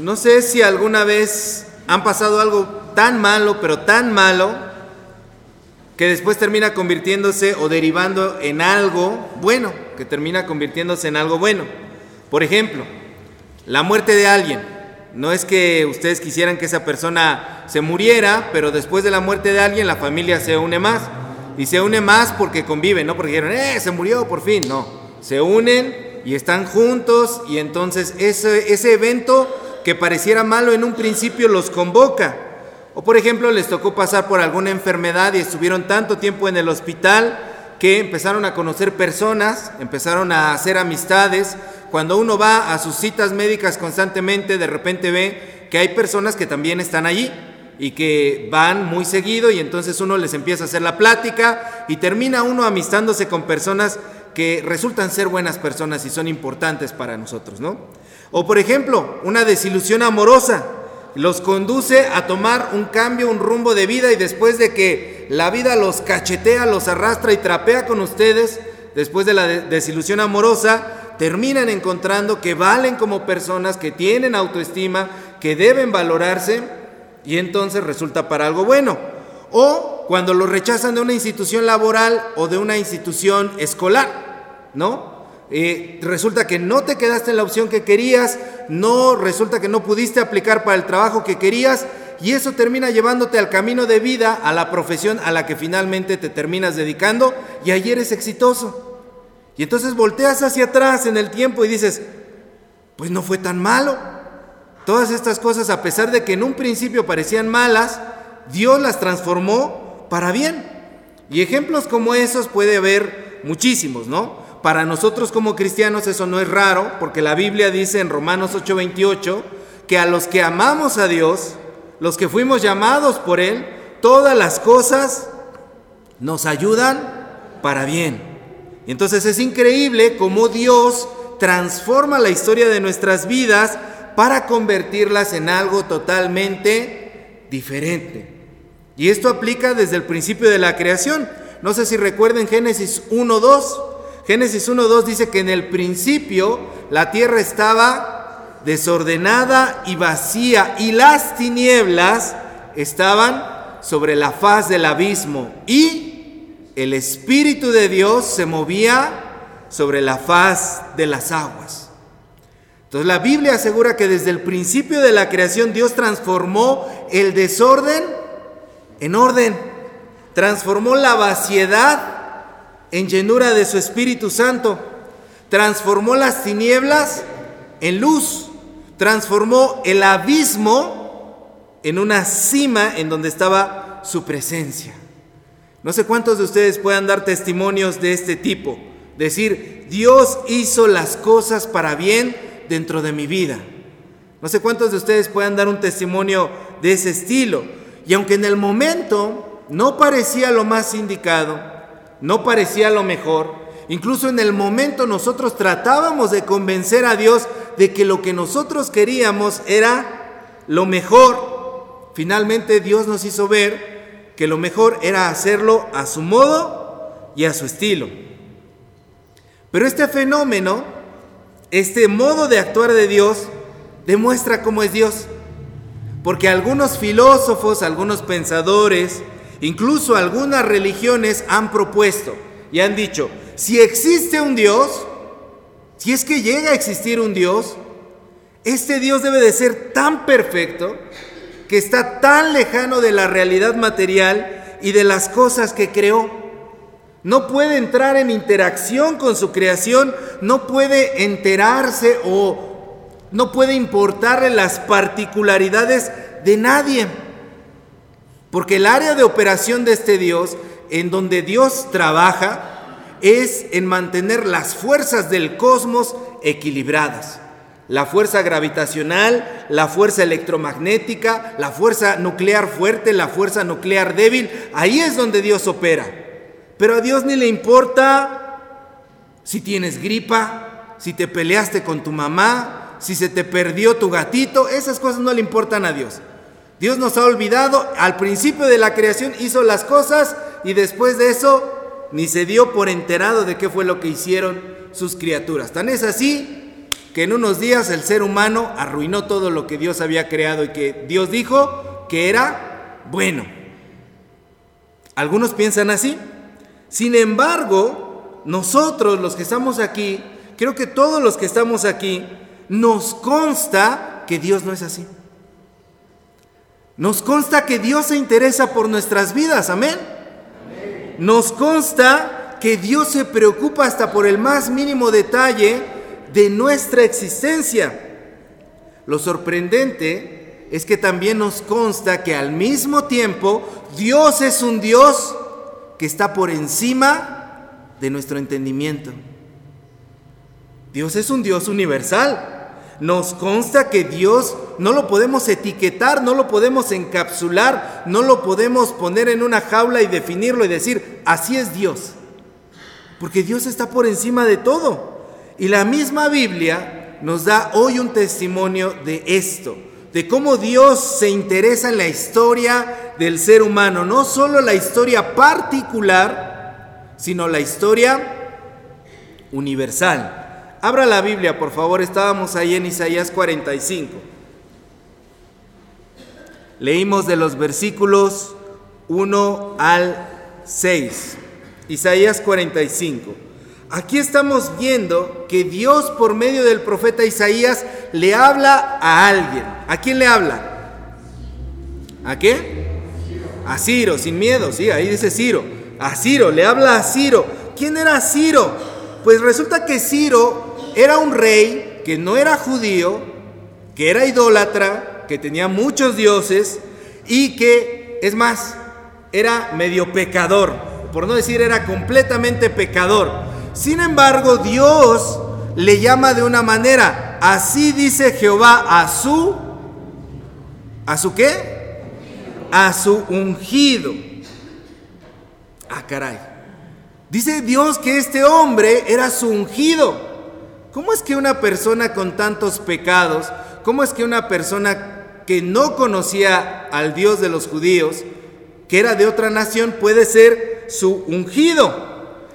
No sé si alguna vez han pasado algo tan malo, pero tan malo, que después termina convirtiéndose o derivando en algo bueno, que termina convirtiéndose en algo bueno. Por ejemplo, la muerte de alguien. No es que ustedes quisieran que esa persona se muriera, pero después de la muerte de alguien la familia se une más. Y se une más porque conviven, no porque dijeron, eh, se murió por fin. No, se unen y están juntos y entonces ese, ese evento que pareciera malo en un principio los convoca. O por ejemplo les tocó pasar por alguna enfermedad y estuvieron tanto tiempo en el hospital que empezaron a conocer personas, empezaron a hacer amistades. Cuando uno va a sus citas médicas constantemente, de repente ve que hay personas que también están allí y que van muy seguido y entonces uno les empieza a hacer la plática y termina uno amistándose con personas que resultan ser buenas personas y son importantes para nosotros, ¿no? O por ejemplo, una desilusión amorosa los conduce a tomar un cambio, un rumbo de vida y después de que la vida los cachetea, los arrastra y trapea con ustedes, después de la desilusión amorosa, terminan encontrando que valen como personas, que tienen autoestima, que deben valorarse y entonces resulta para algo bueno. O cuando los rechazan de una institución laboral o de una institución escolar, ¿no? Eh, resulta que no te quedaste en la opción que querías, no resulta que no pudiste aplicar para el trabajo que querías y eso termina llevándote al camino de vida, a la profesión a la que finalmente te terminas dedicando y ahí eres exitoso. Y entonces volteas hacia atrás en el tiempo y dices, pues no fue tan malo. Todas estas cosas, a pesar de que en un principio parecían malas, Dios las transformó para bien. Y ejemplos como esos puede haber muchísimos, ¿no? Para nosotros como cristianos eso no es raro, porque la Biblia dice en Romanos 8:28 que a los que amamos a Dios, los que fuimos llamados por Él, todas las cosas nos ayudan para bien. Entonces es increíble cómo Dios transforma la historia de nuestras vidas para convertirlas en algo totalmente diferente. Y esto aplica desde el principio de la creación. No sé si recuerden Génesis 1.2. Génesis 1.2 dice que en el principio la tierra estaba desordenada y vacía y las tinieblas estaban sobre la faz del abismo y el Espíritu de Dios se movía sobre la faz de las aguas. Entonces la Biblia asegura que desde el principio de la creación Dios transformó el desorden en orden, transformó la vaciedad en llenura de su Espíritu Santo. Transformó las tinieblas en luz. Transformó el abismo en una cima en donde estaba su presencia. No sé cuántos de ustedes puedan dar testimonios de este tipo. Decir, Dios hizo las cosas para bien dentro de mi vida. No sé cuántos de ustedes puedan dar un testimonio de ese estilo. Y aunque en el momento no parecía lo más indicado, no parecía lo mejor. Incluso en el momento nosotros tratábamos de convencer a Dios de que lo que nosotros queríamos era lo mejor. Finalmente Dios nos hizo ver que lo mejor era hacerlo a su modo y a su estilo. Pero este fenómeno, este modo de actuar de Dios, demuestra cómo es Dios. Porque algunos filósofos, algunos pensadores, Incluso algunas religiones han propuesto y han dicho, si existe un Dios, si es que llega a existir un Dios, este Dios debe de ser tan perfecto que está tan lejano de la realidad material y de las cosas que creó. No puede entrar en interacción con su creación, no puede enterarse o no puede importarle las particularidades de nadie. Porque el área de operación de este Dios, en donde Dios trabaja, es en mantener las fuerzas del cosmos equilibradas. La fuerza gravitacional, la fuerza electromagnética, la fuerza nuclear fuerte, la fuerza nuclear débil, ahí es donde Dios opera. Pero a Dios ni le importa si tienes gripa, si te peleaste con tu mamá, si se te perdió tu gatito, esas cosas no le importan a Dios. Dios nos ha olvidado, al principio de la creación hizo las cosas y después de eso ni se dio por enterado de qué fue lo que hicieron sus criaturas. Tan es así que en unos días el ser humano arruinó todo lo que Dios había creado y que Dios dijo que era bueno. Algunos piensan así. Sin embargo, nosotros los que estamos aquí, creo que todos los que estamos aquí, nos consta que Dios no es así. Nos consta que Dios se interesa por nuestras vidas, amén. Nos consta que Dios se preocupa hasta por el más mínimo detalle de nuestra existencia. Lo sorprendente es que también nos consta que al mismo tiempo Dios es un Dios que está por encima de nuestro entendimiento. Dios es un Dios universal nos consta que Dios no lo podemos etiquetar, no lo podemos encapsular, no lo podemos poner en una jaula y definirlo y decir, así es Dios. Porque Dios está por encima de todo. Y la misma Biblia nos da hoy un testimonio de esto, de cómo Dios se interesa en la historia del ser humano, no solo la historia particular, sino la historia universal. Abra la Biblia, por favor. Estábamos ahí en Isaías 45. Leímos de los versículos 1 al 6. Isaías 45. Aquí estamos viendo que Dios por medio del profeta Isaías le habla a alguien. ¿A quién le habla? ¿A qué? A Ciro, sin miedo, sí, ahí dice Ciro. A Ciro, le habla a Ciro. ¿Quién era Ciro? Pues resulta que Ciro era un rey que no era judío, que era idólatra, que tenía muchos dioses y que, es más, era medio pecador, por no decir era completamente pecador. Sin embargo, Dios le llama de una manera, así dice Jehová a su, ¿a su qué? A su ungido. Ah, caray. Dice Dios que este hombre era su ungido. ¿Cómo es que una persona con tantos pecados, cómo es que una persona que no conocía al Dios de los judíos, que era de otra nación, puede ser su ungido?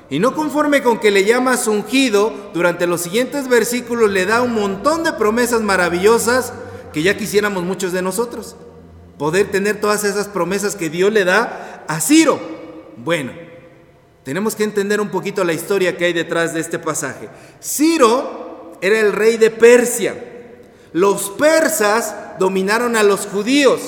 Y no conforme con que le llama su ungido, durante los siguientes versículos le da un montón de promesas maravillosas que ya quisiéramos muchos de nosotros. Poder tener todas esas promesas que Dios le da a Ciro. Bueno, tenemos que entender un poquito la historia que hay detrás de este pasaje. Ciro era el rey de Persia. Los persas dominaron a los judíos.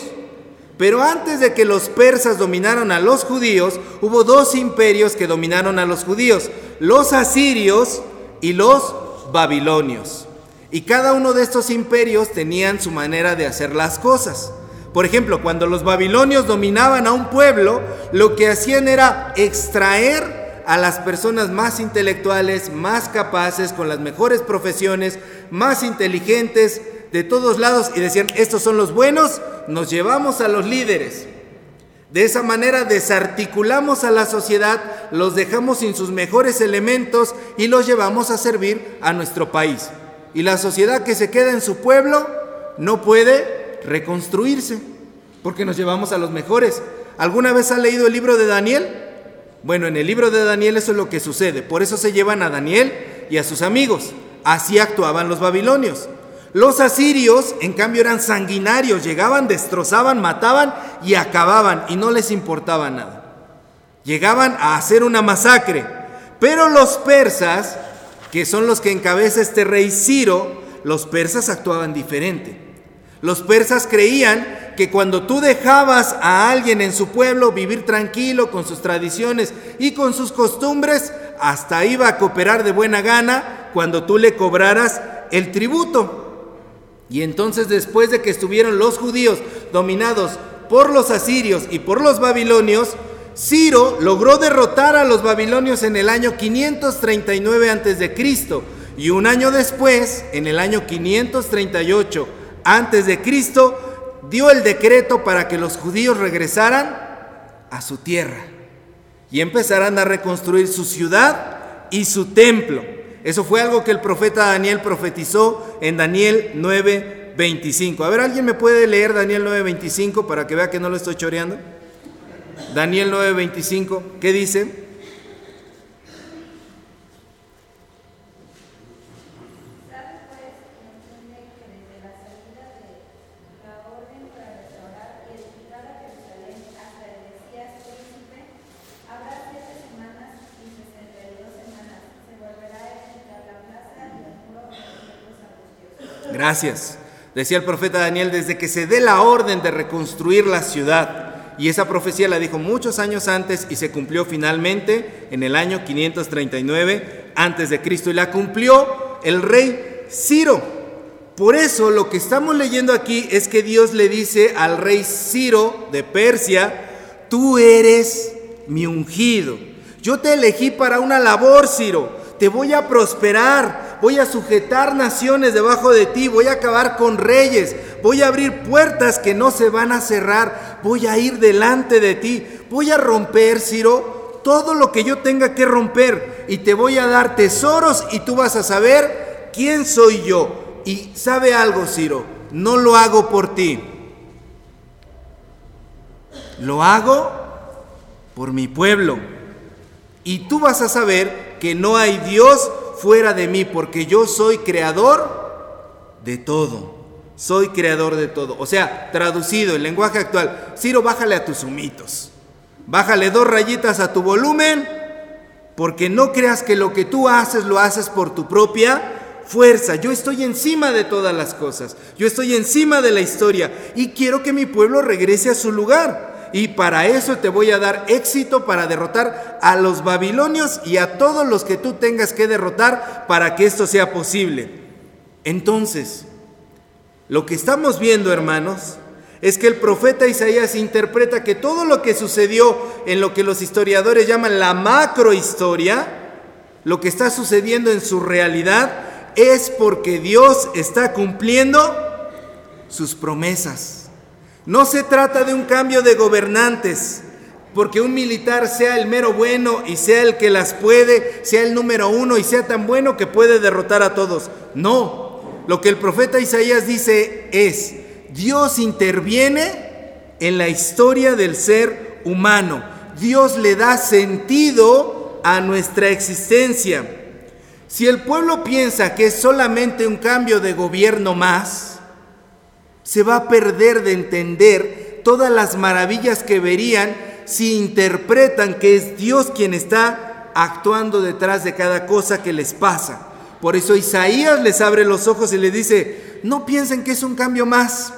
Pero antes de que los persas dominaron a los judíos, hubo dos imperios que dominaron a los judíos, los asirios y los babilonios. Y cada uno de estos imperios tenían su manera de hacer las cosas. Por ejemplo, cuando los babilonios dominaban a un pueblo, lo que hacían era extraer a las personas más intelectuales, más capaces, con las mejores profesiones, más inteligentes de todos lados y decían, estos son los buenos, nos llevamos a los líderes. De esa manera desarticulamos a la sociedad, los dejamos sin sus mejores elementos y los llevamos a servir a nuestro país. Y la sociedad que se queda en su pueblo no puede reconstruirse, porque nos llevamos a los mejores. ¿Alguna vez ha leído el libro de Daniel? Bueno, en el libro de Daniel eso es lo que sucede. Por eso se llevan a Daniel y a sus amigos. Así actuaban los babilonios. Los asirios, en cambio, eran sanguinarios. Llegaban, destrozaban, mataban y acababan y no les importaba nada. Llegaban a hacer una masacre. Pero los persas, que son los que encabeza este rey Ciro, los persas actuaban diferente. Los persas creían que cuando tú dejabas a alguien en su pueblo vivir tranquilo con sus tradiciones y con sus costumbres, hasta iba a cooperar de buena gana cuando tú le cobraras el tributo. Y entonces después de que estuvieron los judíos dominados por los asirios y por los babilonios, Ciro logró derrotar a los babilonios en el año 539 a.C. y un año después, en el año 538 antes de Cristo, dio el decreto para que los judíos regresaran a su tierra y empezaran a reconstruir su ciudad y su templo. Eso fue algo que el profeta Daniel profetizó en Daniel 9:25. A ver, ¿alguien me puede leer Daniel 9:25 para que vea que no lo estoy choreando? Daniel 9:25, ¿qué dice? Gracias. Decía el profeta Daniel, desde que se dé la orden de reconstruir la ciudad. Y esa profecía la dijo muchos años antes y se cumplió finalmente en el año 539 antes de Cristo. Y la cumplió el rey Ciro. Por eso lo que estamos leyendo aquí es que Dios le dice al rey Ciro de Persia, tú eres mi ungido. Yo te elegí para una labor, Ciro. Te voy a prosperar voy a sujetar naciones debajo de ti, voy a acabar con reyes, voy a abrir puertas que no se van a cerrar, voy a ir delante de ti, voy a romper, Ciro, todo lo que yo tenga que romper y te voy a dar tesoros y tú vas a saber quién soy yo. Y sabe algo, Ciro, no lo hago por ti, lo hago por mi pueblo. Y tú vas a saber que no hay Dios fuera de mí, porque yo soy creador de todo. Soy creador de todo. O sea, traducido en lenguaje actual, Ciro, bájale a tus humitos. Bájale dos rayitas a tu volumen, porque no creas que lo que tú haces lo haces por tu propia fuerza. Yo estoy encima de todas las cosas. Yo estoy encima de la historia y quiero que mi pueblo regrese a su lugar. Y para eso te voy a dar éxito para derrotar a los babilonios y a todos los que tú tengas que derrotar para que esto sea posible. Entonces, lo que estamos viendo, hermanos, es que el profeta Isaías interpreta que todo lo que sucedió en lo que los historiadores llaman la macrohistoria, lo que está sucediendo en su realidad, es porque Dios está cumpliendo sus promesas. No se trata de un cambio de gobernantes, porque un militar sea el mero bueno y sea el que las puede, sea el número uno y sea tan bueno que puede derrotar a todos. No, lo que el profeta Isaías dice es, Dios interviene en la historia del ser humano. Dios le da sentido a nuestra existencia. Si el pueblo piensa que es solamente un cambio de gobierno más, se va a perder de entender todas las maravillas que verían si interpretan que es Dios quien está actuando detrás de cada cosa que les pasa. Por eso Isaías les abre los ojos y les dice, no piensen que es un cambio más.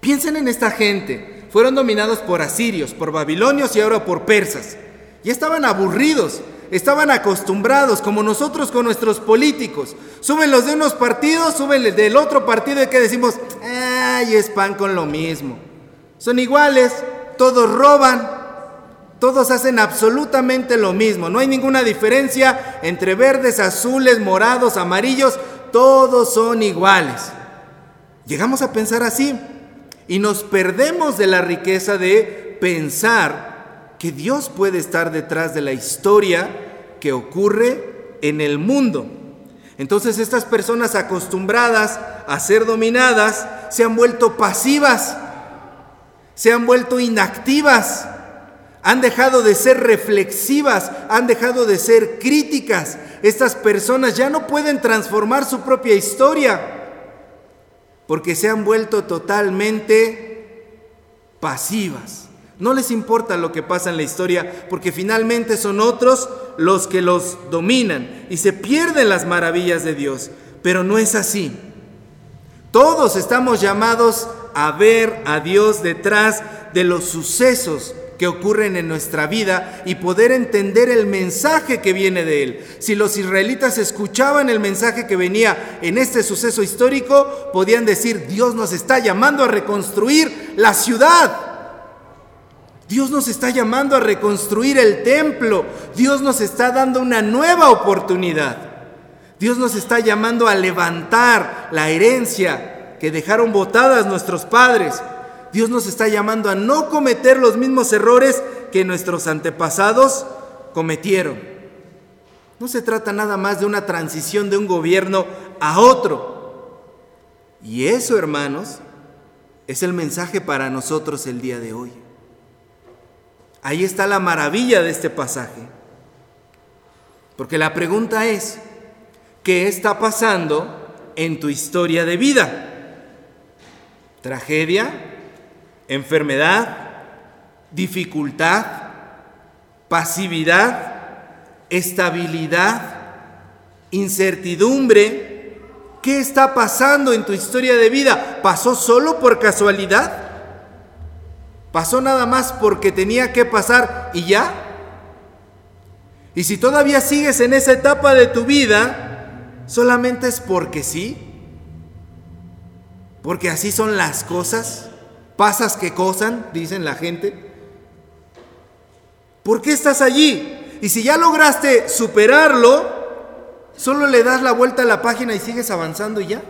Piensen en esta gente. Fueron dominados por asirios, por babilonios y ahora por persas. Y estaban aburridos estaban acostumbrados, como nosotros con nuestros políticos. Suben los de unos partidos, suben los del otro partido y que decimos, ay, es pan con lo mismo. Son iguales, todos roban, todos hacen absolutamente lo mismo. No hay ninguna diferencia entre verdes, azules, morados, amarillos, todos son iguales. Llegamos a pensar así y nos perdemos de la riqueza de pensar que Dios puede estar detrás de la historia que ocurre en el mundo. Entonces estas personas acostumbradas a ser dominadas se han vuelto pasivas, se han vuelto inactivas, han dejado de ser reflexivas, han dejado de ser críticas. Estas personas ya no pueden transformar su propia historia porque se han vuelto totalmente pasivas. No les importa lo que pasa en la historia porque finalmente son otros los que los dominan y se pierden las maravillas de Dios. Pero no es así. Todos estamos llamados a ver a Dios detrás de los sucesos que ocurren en nuestra vida y poder entender el mensaje que viene de Él. Si los israelitas escuchaban el mensaje que venía en este suceso histórico, podían decir, Dios nos está llamando a reconstruir la ciudad. Dios nos está llamando a reconstruir el templo. Dios nos está dando una nueva oportunidad. Dios nos está llamando a levantar la herencia que dejaron botadas nuestros padres. Dios nos está llamando a no cometer los mismos errores que nuestros antepasados cometieron. No se trata nada más de una transición de un gobierno a otro. Y eso, hermanos, es el mensaje para nosotros el día de hoy. Ahí está la maravilla de este pasaje. Porque la pregunta es, ¿qué está pasando en tu historia de vida? ¿Tragedia? ¿Enfermedad? ¿Dificultad? ¿Pasividad? ¿Estabilidad? ¿Incertidumbre? ¿Qué está pasando en tu historia de vida? ¿Pasó solo por casualidad? ¿Pasó nada más porque tenía que pasar y ya? Y si todavía sigues en esa etapa de tu vida, solamente es porque sí. Porque así son las cosas. Pasas que cosan, dicen la gente. ¿Por qué estás allí? Y si ya lograste superarlo, solo le das la vuelta a la página y sigues avanzando y ya.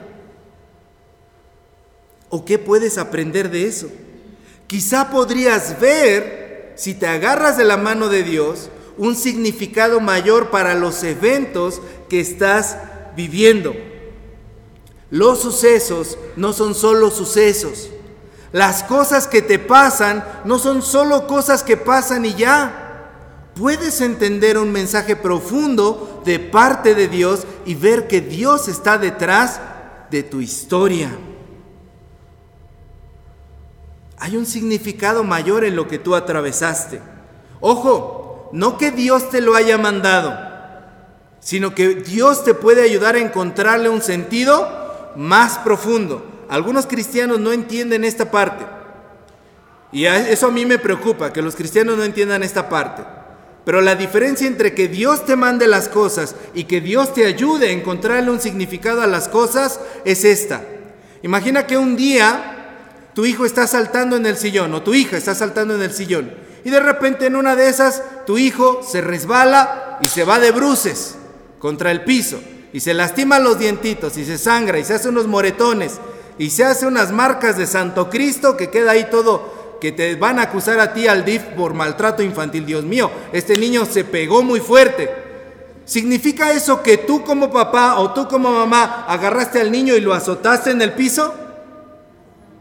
¿O qué puedes aprender de eso? Quizá podrías ver, si te agarras de la mano de Dios, un significado mayor para los eventos que estás viviendo. Los sucesos no son solo sucesos. Las cosas que te pasan no son solo cosas que pasan y ya puedes entender un mensaje profundo de parte de Dios y ver que Dios está detrás de tu historia. Hay un significado mayor en lo que tú atravesaste. Ojo, no que Dios te lo haya mandado, sino que Dios te puede ayudar a encontrarle un sentido más profundo. Algunos cristianos no entienden esta parte. Y eso a mí me preocupa, que los cristianos no entiendan esta parte. Pero la diferencia entre que Dios te mande las cosas y que Dios te ayude a encontrarle un significado a las cosas es esta. Imagina que un día tu hijo está saltando en el sillón o tu hija está saltando en el sillón y de repente en una de esas tu hijo se resbala y se va de bruces contra el piso y se lastima los dientitos y se sangra y se hace unos moretones y se hace unas marcas de Santo Cristo que queda ahí todo que te van a acusar a ti al DIF por maltrato infantil. Dios mío, este niño se pegó muy fuerte. ¿Significa eso que tú como papá o tú como mamá agarraste al niño y lo azotaste en el piso?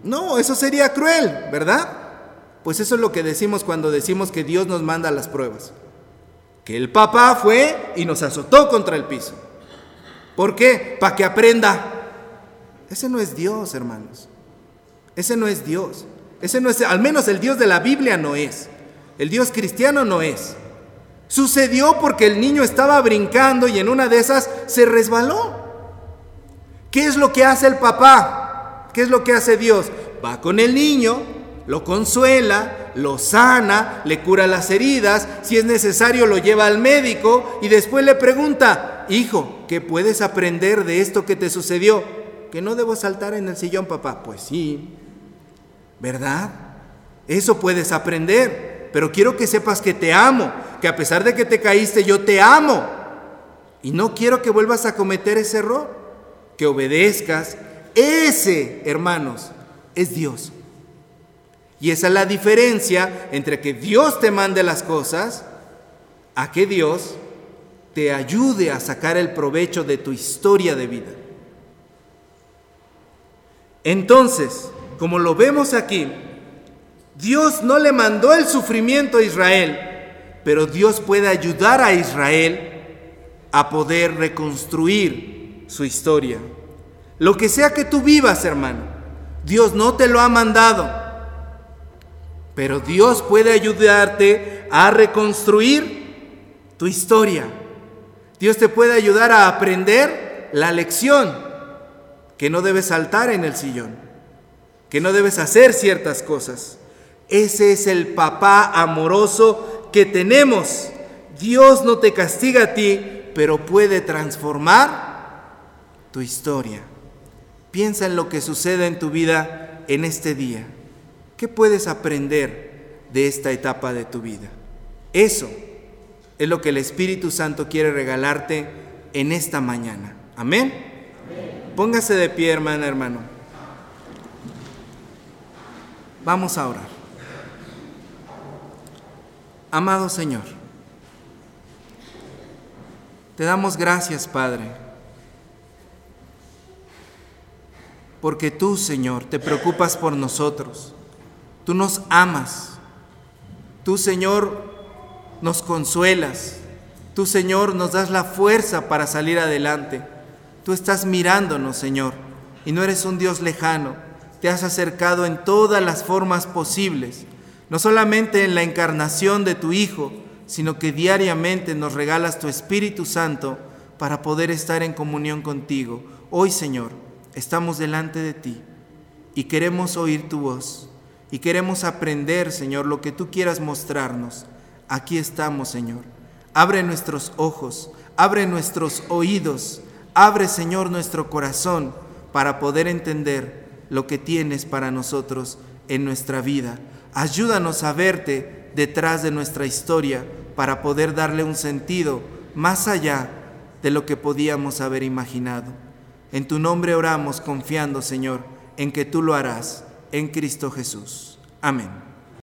No, eso sería cruel, ¿verdad? Pues eso es lo que decimos cuando decimos que Dios nos manda las pruebas. Que el papá fue y nos azotó contra el piso. ¿Por qué? Para que aprenda. Ese no es Dios, hermanos. Ese no es Dios. Ese no es, al menos el Dios de la Biblia no es. El Dios cristiano no es. Sucedió porque el niño estaba brincando y en una de esas se resbaló. ¿Qué es lo que hace el papá? ¿Qué es lo que hace Dios? Va con el niño, lo consuela, lo sana, le cura las heridas, si es necesario lo lleva al médico y después le pregunta, hijo, ¿qué puedes aprender de esto que te sucedió? Que no debo saltar en el sillón, papá. Pues sí, ¿verdad? Eso puedes aprender, pero quiero que sepas que te amo, que a pesar de que te caíste, yo te amo. Y no quiero que vuelvas a cometer ese error, que obedezcas. Ese, hermanos, es Dios. Y esa es la diferencia entre que Dios te mande las cosas a que Dios te ayude a sacar el provecho de tu historia de vida. Entonces, como lo vemos aquí, Dios no le mandó el sufrimiento a Israel, pero Dios puede ayudar a Israel a poder reconstruir su historia. Lo que sea que tú vivas, hermano, Dios no te lo ha mandado, pero Dios puede ayudarte a reconstruir tu historia. Dios te puede ayudar a aprender la lección que no debes saltar en el sillón que no debes hacer ciertas cosas. Ese es el papá amoroso que tenemos. Dios no te castiga a ti, pero puede transformar tu historia. Piensa en lo que sucede en tu vida en este día. ¿Qué puedes aprender de esta etapa de tu vida? Eso es lo que el Espíritu Santo quiere regalarte en esta mañana. Amén. Póngase de pie, hermana, hermano. Vamos a orar. Amado Señor, te damos gracias, Padre, porque tú, Señor, te preocupas por nosotros. Tú nos amas. Tú, Señor, nos consuelas. Tú, Señor, nos das la fuerza para salir adelante. Tú estás mirándonos, Señor, y no eres un Dios lejano te has acercado en todas las formas posibles, no solamente en la encarnación de tu Hijo, sino que diariamente nos regalas tu Espíritu Santo para poder estar en comunión contigo. Hoy, Señor, estamos delante de ti y queremos oír tu voz y queremos aprender, Señor, lo que tú quieras mostrarnos. Aquí estamos, Señor. Abre nuestros ojos, abre nuestros oídos, abre, Señor, nuestro corazón para poder entender lo que tienes para nosotros en nuestra vida. Ayúdanos a verte detrás de nuestra historia para poder darle un sentido más allá de lo que podíamos haber imaginado. En tu nombre oramos confiando, Señor, en que tú lo harás, en Cristo Jesús. Amén.